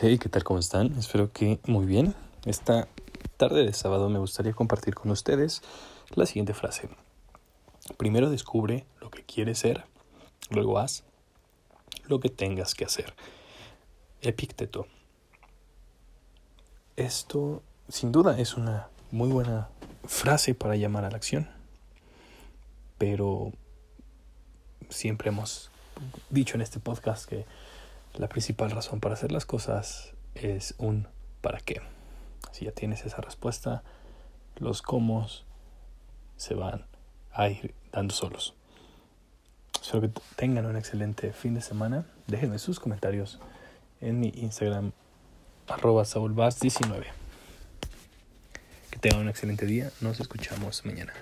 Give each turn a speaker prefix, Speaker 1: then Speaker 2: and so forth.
Speaker 1: Hey, ¿qué tal? ¿Cómo están? Espero que muy bien. Esta tarde de sábado me gustaría compartir con ustedes la siguiente frase. Primero descubre lo que quieres ser, luego haz lo que tengas que hacer. Epícteto. Esto, sin duda, es una muy buena frase para llamar a la acción, pero siempre hemos dicho en este podcast que la principal razón para hacer las cosas es un para qué. Si ya tienes esa respuesta, los cómo se van a ir dando solos. Espero que tengan un excelente fin de semana. Déjenme sus comentarios en mi Instagram, arroba 19 Que tengan un excelente día. Nos escuchamos mañana.